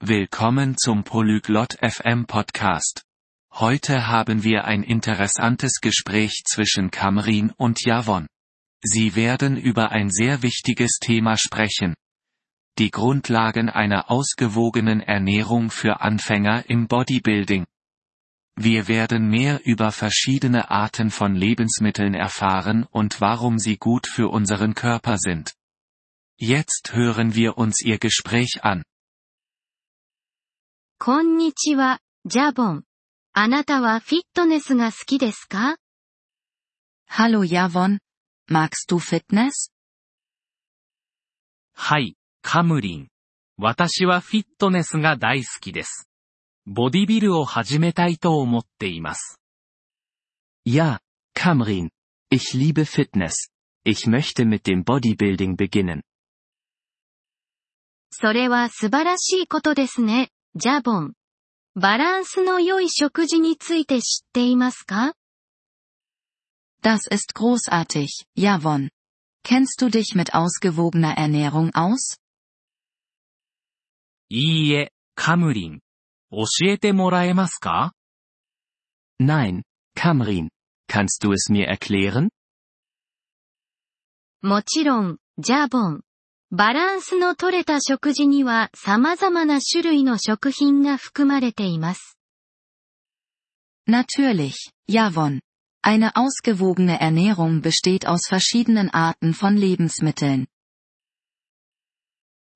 Willkommen zum Polyglot FM Podcast. Heute haben wir ein interessantes Gespräch zwischen Kamrin und Javon. Sie werden über ein sehr wichtiges Thema sprechen. Die Grundlagen einer ausgewogenen Ernährung für Anfänger im Bodybuilding. Wir werden mehr über verschiedene Arten von Lebensmitteln erfahren und warum sie gut für unseren Körper sind. Jetzt hören wir uns ihr Gespräch an. こんにちは、ジャボン。あなたはフィットネスが好きですか ?Hallo, ジャボン。Magst du Fitness? はい、カムリン。私はフィットネスが大好きです。ボディビルを始めたいと思っています。Ja, Kamrin. Ich liebe Fitness. Ich möchte mit dem Bodybuilding beginnen. それは素晴らしいことですね。ジャボン。バランスの良い食事について知っていますか Das ist großartig, Javon. Kennst du dich mit ausgewogener Ernährung aus? いいえ、カムリン。教えてもらえますか Nein, Kamrin. Kannst du es mir erklären? もちろん、ジャボン。 バランスの取れた食事には様々な種類の食品が含まれています。Natürlich, Javon. Eine ausgewogene Ernährung besteht aus verschiedenen Arten von Lebensmitteln.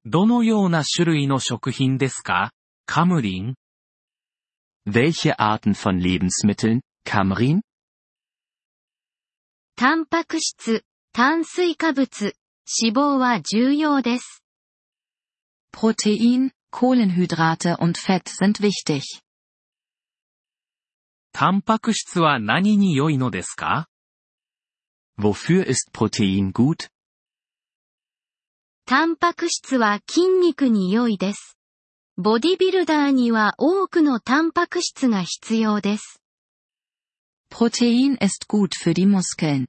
どのような種類の食品ですかカムリン Welche Arten von Lebensmitteln, Kamrin? タンパク質、炭水化物、脂肪は重要です。Protein, Kohlenhydrate und Fett sind wichtig. タンパク質は何に良いのですか Wofür ist Protein gut? タンパク質は筋肉に良いです。ボディビルダーには多くのタンパク質が必要です。Protein ist gut für die Muskeln.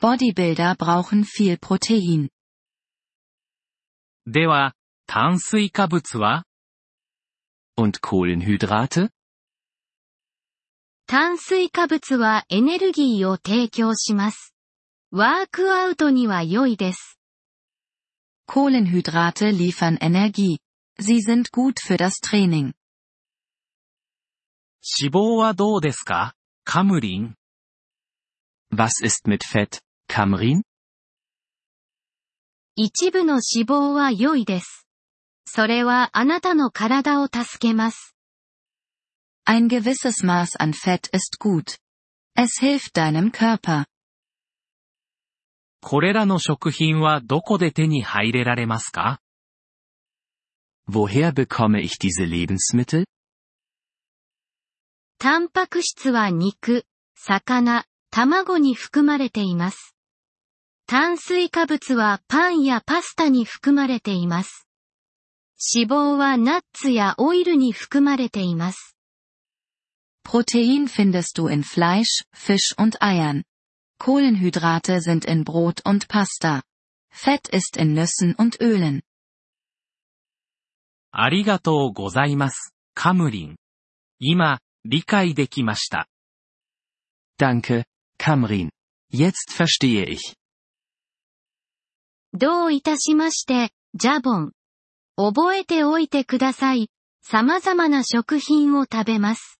Bodybuilder brauchen viel Protein. では、炭水化物は Und Kohlenhydrate? 炭水化物はエネルギーを提供します。ワークアウトには良いです。 Kohlenhydrate liefern Energie. Sie sind gut für das Training. 脂肪はどうですかカムリン Was ist mit Fett, Kamrin? 一部の脂肪は良いです。それはあなたの体を助けます。Ein gewisses Maß an Fett ist gut. Es hilft deinem Körper. これらの食品はどこで手に入れられますか Woher bekomme ich diese Lebensmittel? タンパク質は肉、魚、卵に含まれています。炭水化物はパンやパスタに含まれています。脂肪はナッツやオイルに含まれています。 Protein findest du in Fleisch, Fisch und Eiern. Kohlenhydrate sind in Brot und Pasta. Fett ist in Nüssen und Ölen. ありがとうございます、カムリン。今、理解できました。 Danke, Kamrin. Jetzt verstehe ich. どういたしまして、ジャボン。覚えておいてください。様々な食品を食べます。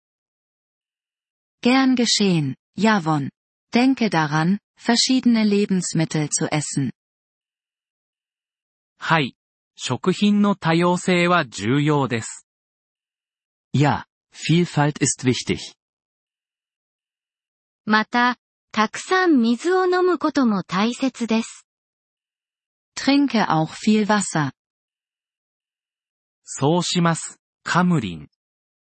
Gern geschehen, Javon. Denke daran, verschiedene Lebensmittel zu essen. はい。食品の多様性は重要です。Ja, Vielfalt ist wichtig. また、たくさん水を飲むことも大切です。Trinke auch viel Wasser. そうします、カムリン。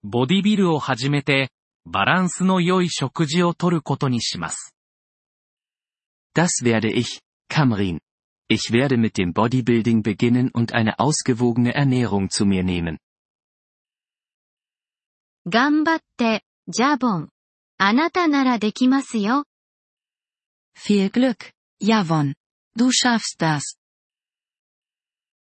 ボディビルを始めて、バランスの良い食事をとることにします。 Das werde ich, Kamrin. Ich werde mit dem Bodybuilding beginnen und eine ausgewogene Ernährung zu mir nehmen. 頑張って、ジャボン。あなたならできますよ。 Viel Glück, Javon. Du schaffst das.